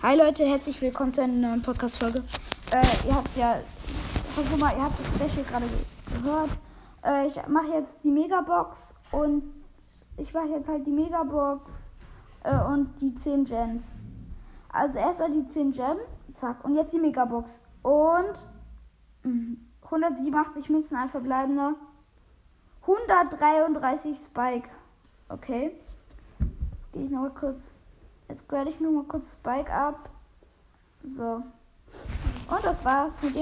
Hi Leute, herzlich willkommen zu einer neuen Podcast-Folge. Äh, ihr habt ja, guck mal, ihr habt das Special gerade gehört. Äh, ich mache jetzt die Megabox und ich mache jetzt halt die Megabox äh, und die 10 Gems. Also erst mal die 10 Gems, zack, und jetzt die Megabox. Und mh, 187 Münzen, ein verbleibender. 133 Spike. Okay. Jetzt gehe ich noch mal kurz Jetzt grade ich nur mal kurz Spike ab. So. Und das war's mit dem